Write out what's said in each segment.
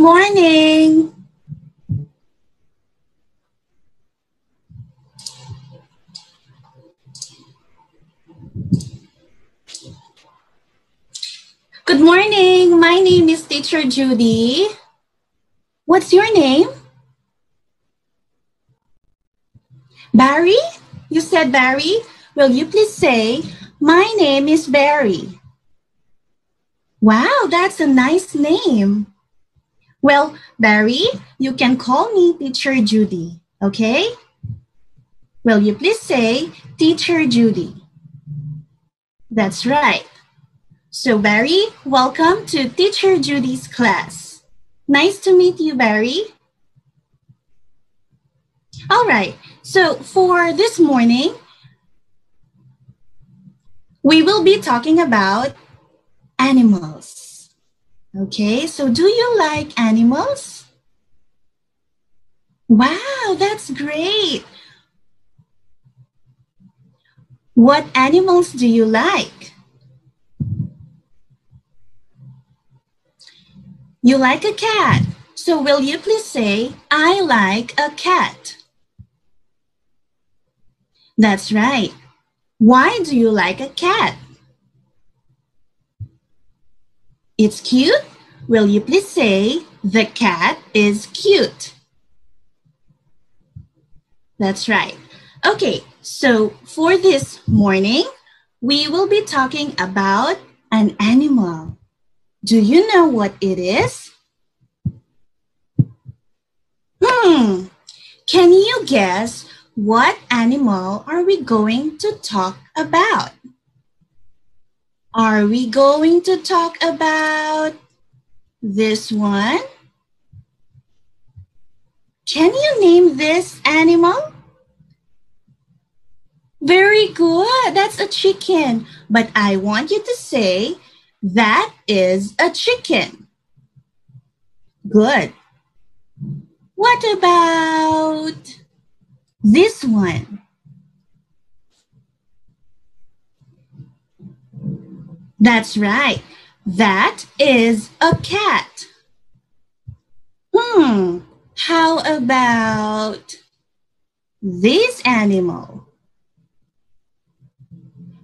morning. Good morning. My name is Teacher Judy. What's your name? Barry? You said Barry? Will you please say, My name is Barry? Wow, that's a nice name. Well, Barry, you can call me Teacher Judy, okay? Will you please say, Teacher Judy? That's right. So, Barry, welcome to Teacher Judy's class. Nice to meet you, Barry. All right, so for this morning, we will be talking about animals. Okay, so do you like animals? Wow, that's great. What animals do you like? You like a cat. So will you please say, I like a cat? That's right. Why do you like a cat? It's cute? Will you please say, the cat is cute? That's right. Okay, so for this morning, we will be talking about an animal. Do you know what it is? Hmm, can you guess what animal are we going to talk about? Are we going to talk about this one? Can you name this animal? Very good. That's a chicken. But I want you to say that is a chicken. Good. What about this one? That's right. That is a cat. Hmm. How about this animal?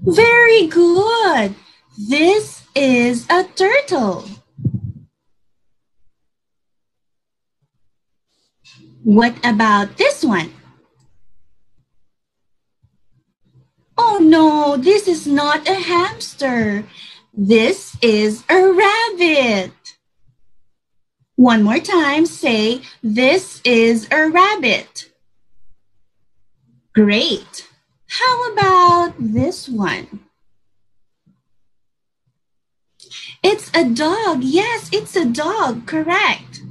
Very good. This is a turtle. What about this one? Oh no, this is not a hamster. This is a rabbit. One more time, say, this is a rabbit. Great. How about this one? It's a dog. Yes, it's a dog. Correct.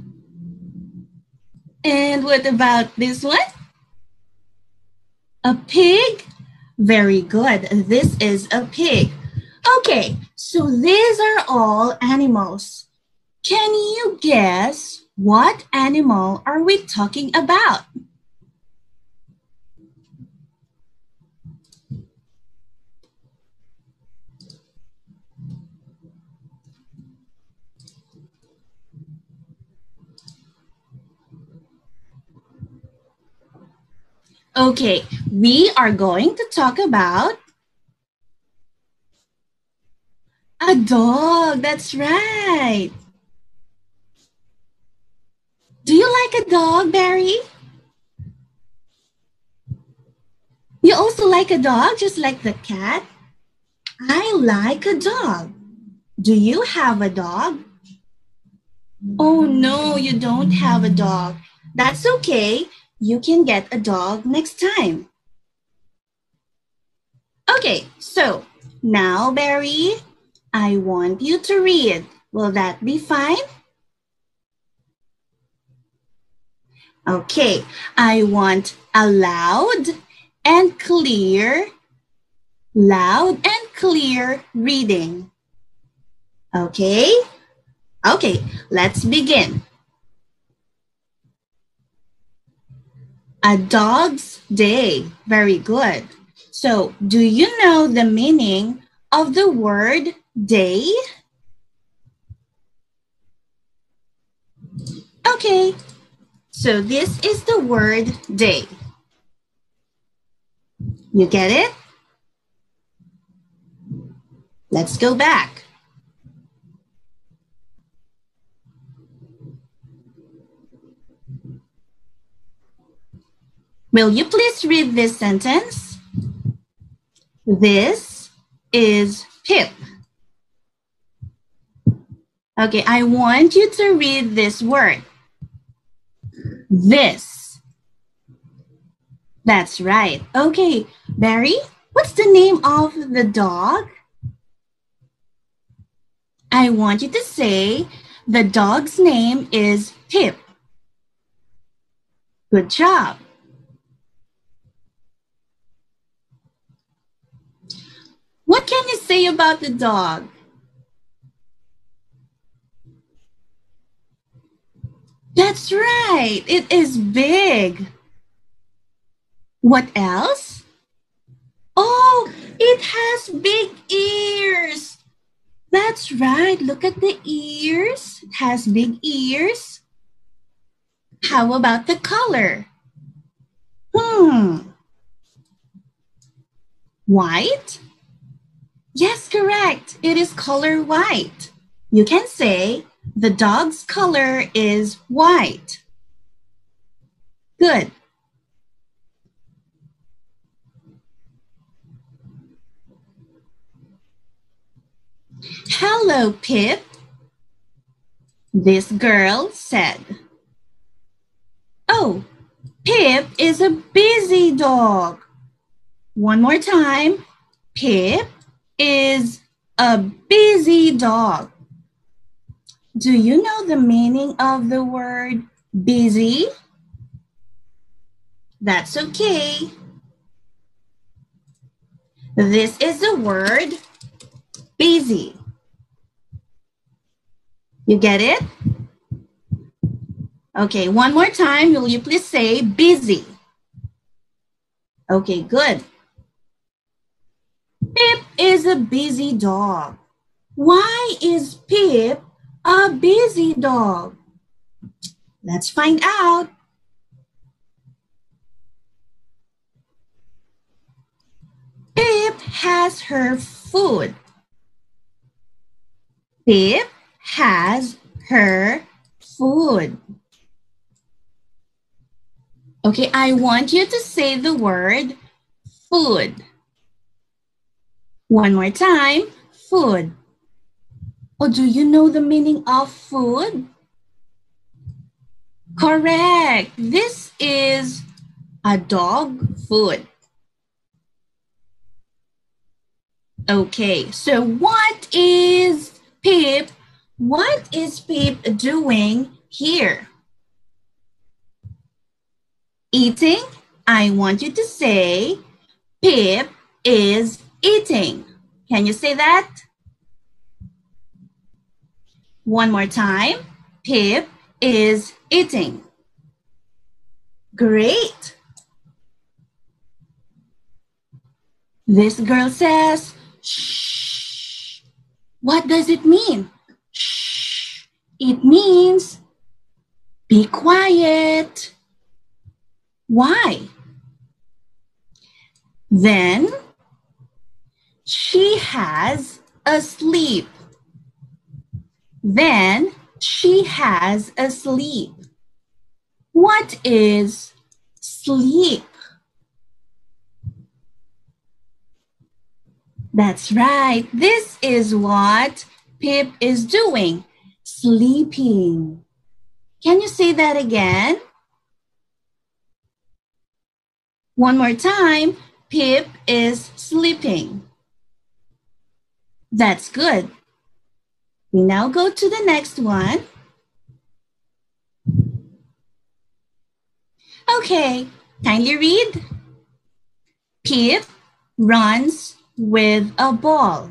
And what about this one? A pig? Very good. This is a pig. Okay, so these are all animals. Can you guess what animal are we talking about? Okay, we are going to talk about a dog. That's right. Do you like a dog, Barry? You also like a dog, just like the cat? I like a dog. Do you have a dog? Oh no, you don't have a dog. That's okay you can get a dog next time. Okay, so now, Barry, I want you to read. Will that be fine? Okay, I want a loud and clear, loud and clear reading. Okay? Okay, let's begin. A dog's day. Very good. So, do you know the meaning of the word day? Okay, so this is the word day. You get it? Let's go back. Will you please read this sentence? This is Pip. Okay, I want you to read this word. This. That's right. Okay, Barry, what's the name of the dog? I want you to say the dog's name is Pip. Good job. What can you say about the dog? That's right. It is big. What else? Oh, it has big ears. That's right. Look at the ears. It has big ears. How about the color? Hmm. White? Yes, correct. It is color white. You can say the dog's color is white. Good. Hello, Pip. This girl said. Oh, Pip is a busy dog. One more time. Pip is a busy dog. Do you know the meaning of the word busy? That's okay. This is the word busy. You get it? Okay, one more time. Will you please say busy? Okay, good. Pip is a busy dog. Why is Pip a busy dog? Let's find out. Pip has her food. Pip has her food. Okay, I want you to say the word food. One more time, food. Oh, do you know the meaning of food? Correct. This is a dog food. Okay, so what is Pip? What is Pip doing here? Eating? I want you to say Pip is eating. Can you say that? One more time. Pip is eating. Great. This girl says, shh. What does it mean? Shh. It means be quiet. Why? Then she has a sleep. Then she has a sleep. What is sleep? That's right. This is what Pip is doing. Sleeping. Can you say that again? One more time. Pip is sleeping. That's good. We now go to the next one. Okay, kindly read. Pip runs with a ball.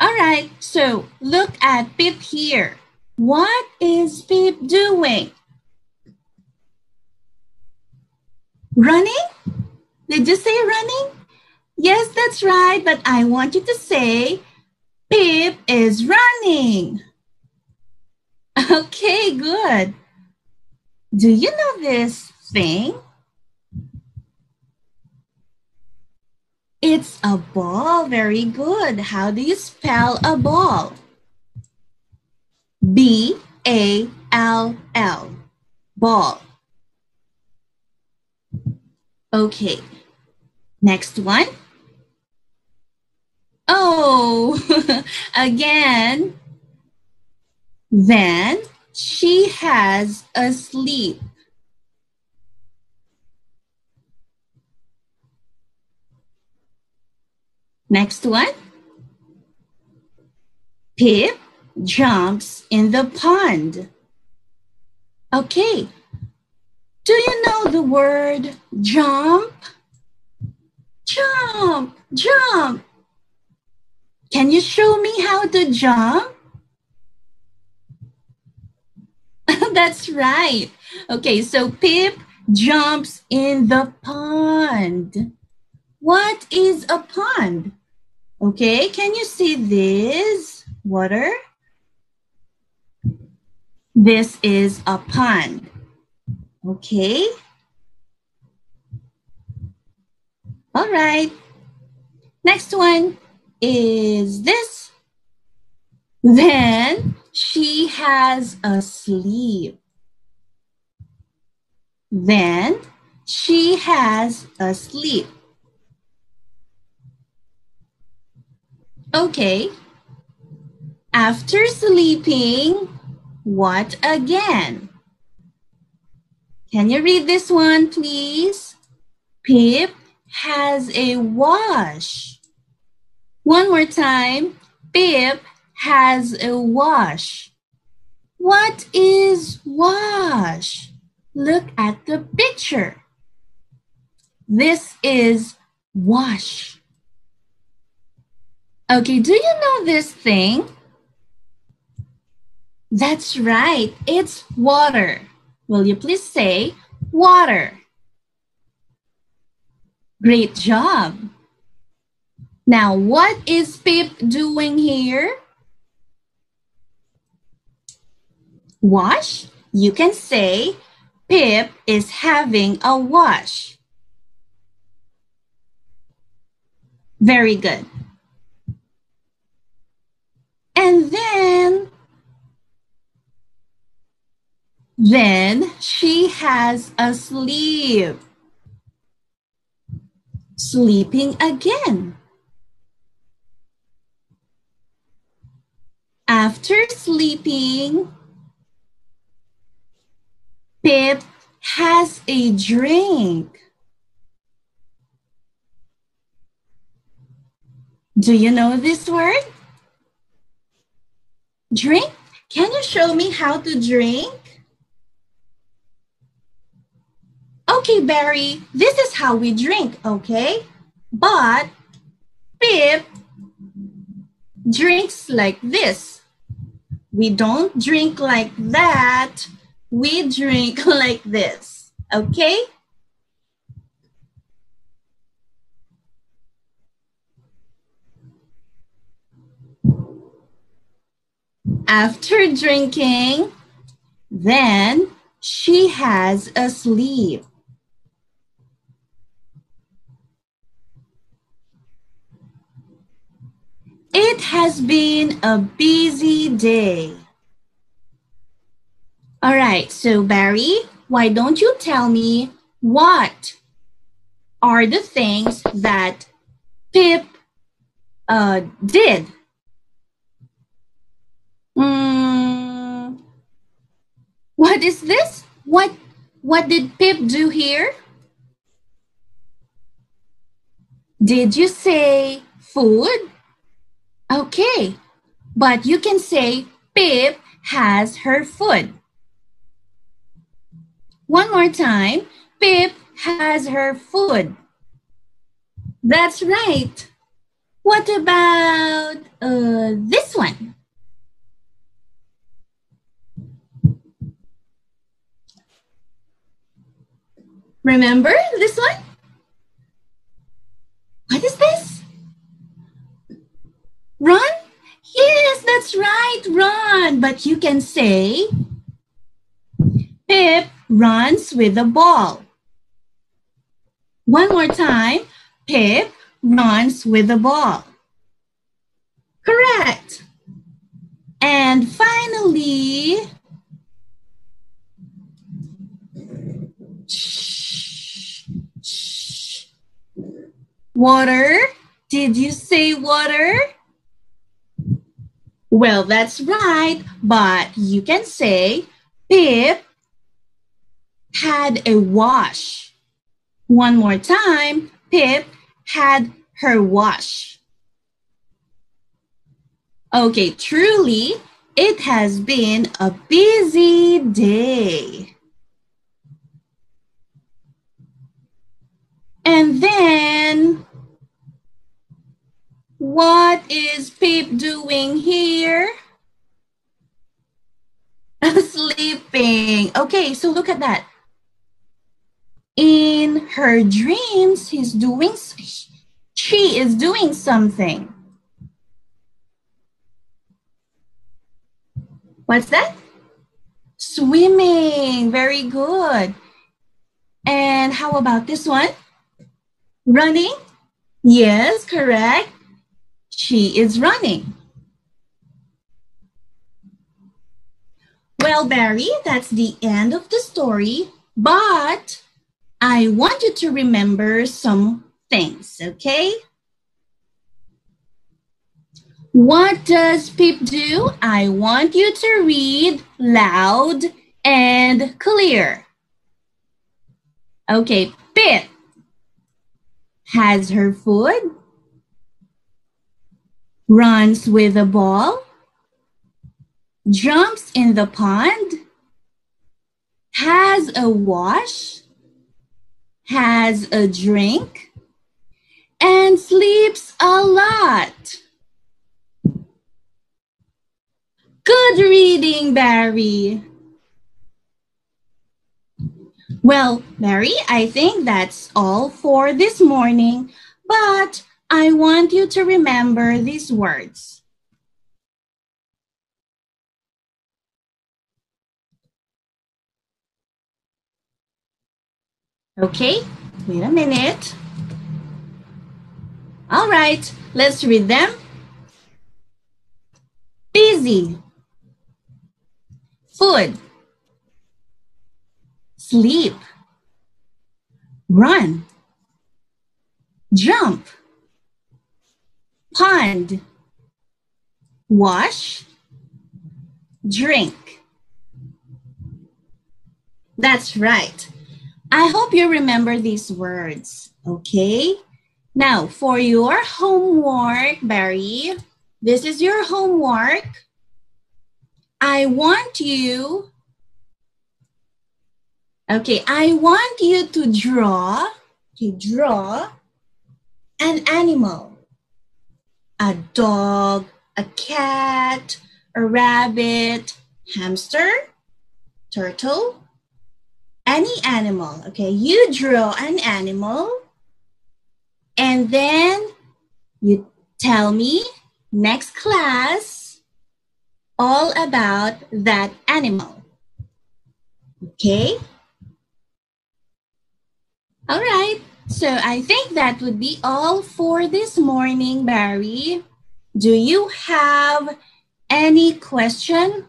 All right, so look at Pip here. What is Pip doing? Running? Did you say running? Yes, that's right, but I want you to say Pip is running. Okay, good. Do you know this thing? It's a ball. Very good. How do you spell a ball? B A L L. Ball. Okay. Next one. Oh, again. Then she has a sleep. Next one. Pip jumps in the pond. Okay. Do you know the word jump? Jump, jump. Can you show me how to jump? That's right. Okay, so Pip jumps in the pond. What is a pond? Okay, can you see this water? This is a pond. Okay. All right. Next one is this. Then she has a sleep. Then she has a sleep. Okay. After sleeping, what again? Can you read this one, please? Pip has a wash. One more time. Pip has a wash. What is wash? Look at the picture. This is wash. Okay, do you know this thing? That's right, it's water. Will you please say water? Great job. Now, what is Pip doing here? Wash? You can say Pip is having a wash. Very good. And then, then she has a sleep. Sleeping again. After sleeping, Pip has a drink. Do you know this word? Drink? Can you show me how to drink? Okay, Barry, this is how we drink, okay? But Pip drinks like this. We don't drink like that. We drink like this, okay? After drinking, then she has a sleep. It has been a busy day. All right, so Barry, why don't you tell me what are the things that Pip uh, did Mm, what is this? What what did Pip do here? Did you say food? Okay, but you can say Pip has her food. One more time. Pip has her food. That's right. What about uh, this one? Remember this one? Right, run. But you can say, Pip runs with the ball. One more time, Pip runs with the ball. Correct. And finally, water. Did you say water? Well, that's right, but you can say Pip had a wash. One more time, Pip had her wash. Okay, truly, it has been a busy day. And then, what is Pip doing here? Sleeping. Okay, so look at that. In her dreams, he's doing, she is doing something. What's that? Swimming. Very good. And how about this one? Running? Yes, correct. She is running. Well, Barry, that's the end of the story, but I want you to remember some things, okay? What does Pip do? I want you to read loud and clear. Okay, Pip has her food, runs with a ball, jumps in the pond, has a wash, has a drink, and sleeps a lot. Good reading, Barry. Well, Mary, I think that's all for this morning, but I want you to remember these words. Okay, wait a minute. All right, let's read them. Busy food, sleep, run, jump, pond, wash, drink. That's right. I hope you remember these words, okay? Now, for your homework, Barry, this is your homework. I want you, okay, I want you to draw, to draw an animal, a dog, a cat, a rabbit, hamster, turtle, any animal, okay? You draw an animal and then you tell me next class all about that animal. Okay? All right. So I think that would be all for this morning, Barry. Do you have any question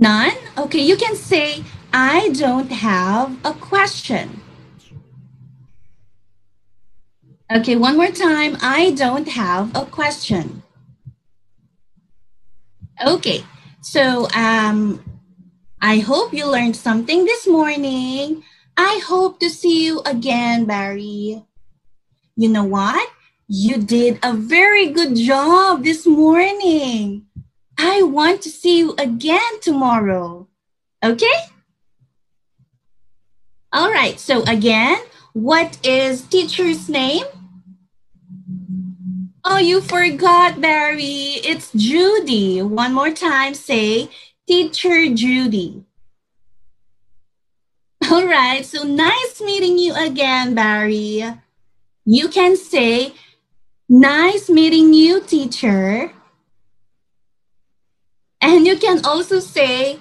None? Okay, you can say, I don't have a question. Okay, one more time. I don't have a question. Okay, so um, I hope you learned something this morning. I hope to see you again, Barry. You know what? You did a very good job this morning. I want to see you again tomorrow. Okay? All right. So again, what is teacher's name? Oh, you forgot, Barry. It's Judy. One more time, say Teacher Judy. All right, so nice meeting you again, Barry. You can say, nice meeting you, teacher. And you can also say,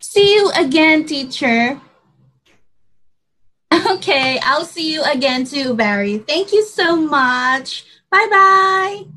see you again, teacher. Okay, I'll see you again too, Barry. Thank you so much. 拜拜。